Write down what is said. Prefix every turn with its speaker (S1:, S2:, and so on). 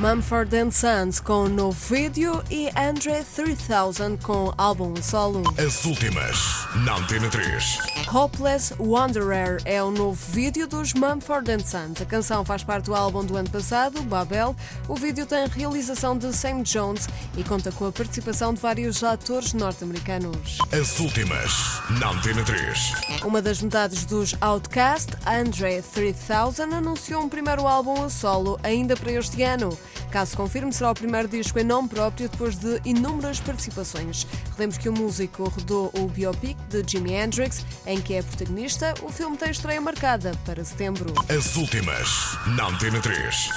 S1: Mumford Sons com novo vídeo e Andre 3000 com álbum solo.
S2: As últimas, na Antena 3.
S1: Hopeless Wanderer é o novo vídeo dos Mumford Sons. A canção faz parte do álbum do ano passado, Babel. O vídeo tem realização de Sam Jones e conta com a participação de vários atores norte-americanos.
S2: As últimas, na Antena 3.
S1: Uma das metades dos Outcast, Andre 3000, anunciou um primeiro álbum a solo ainda para este ano. Caso confirme, será o primeiro disco em nome próprio depois de inúmeras participações. Relembro que o músico rodou o biopic de Jimi Hendrix, em que é protagonista. O filme tem estreia marcada para setembro.
S2: As últimas, na Antena 3.